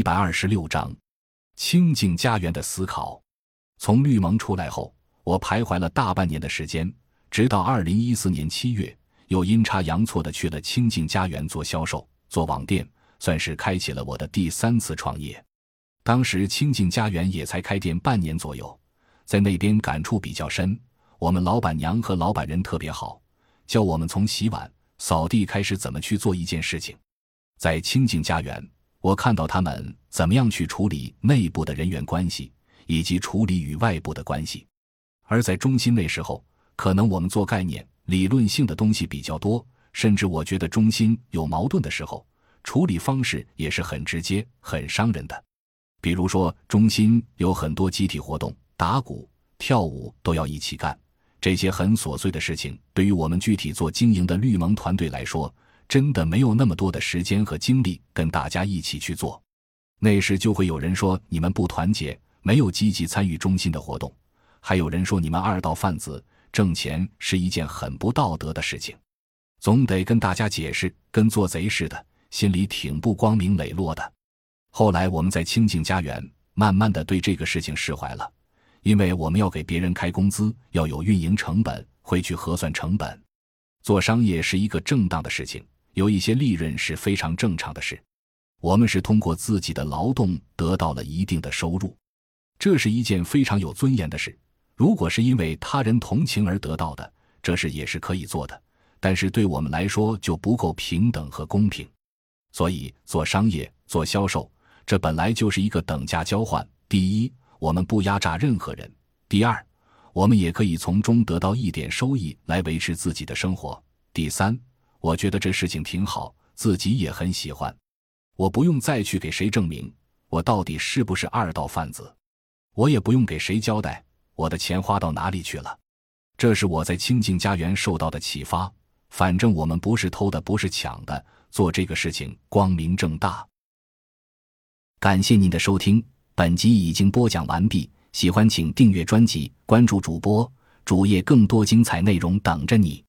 一百二十六章，清净家园的思考。从绿盟出来后，我徘徊了大半年的时间，直到二零一四年七月，又阴差阳错的去了清净家园做销售、做网店，算是开启了我的第三次创业。当时清净家园也才开店半年左右，在那边感触比较深。我们老板娘和老板人特别好，教我们从洗碗、扫地开始怎么去做一件事情。在清净家园。我看到他们怎么样去处理内部的人员关系，以及处理与外部的关系。而在中心那时候，可能我们做概念、理论性的东西比较多，甚至我觉得中心有矛盾的时候，处理方式也是很直接、很伤人的。比如说，中心有很多集体活动，打鼓、跳舞都要一起干，这些很琐碎的事情，对于我们具体做经营的绿盟团队来说。真的没有那么多的时间和精力跟大家一起去做，那时就会有人说你们不团结，没有积极参与中心的活动；还有人说你们二道贩子挣钱是一件很不道德的事情，总得跟大家解释，跟做贼似的，心里挺不光明磊落的。后来我们在清净家园，慢慢的对这个事情释怀了，因为我们要给别人开工资，要有运营成本，会去核算成本，做商业是一个正当的事情。有一些利润是非常正常的事，我们是通过自己的劳动得到了一定的收入，这是一件非常有尊严的事。如果是因为他人同情而得到的，这事也是可以做的，但是对我们来说就不够平等和公平。所以做商业、做销售，这本来就是一个等价交换。第一，我们不压榨任何人；第二，我们也可以从中得到一点收益来维持自己的生活；第三。我觉得这事情挺好，自己也很喜欢。我不用再去给谁证明我到底是不是二道贩子，我也不用给谁交代我的钱花到哪里去了。这是我在清净家园受到的启发。反正我们不是偷的，不是抢的，做这个事情光明正大。感谢您的收听，本集已经播讲完毕。喜欢请订阅专辑，关注主播主页，更多精彩内容等着你。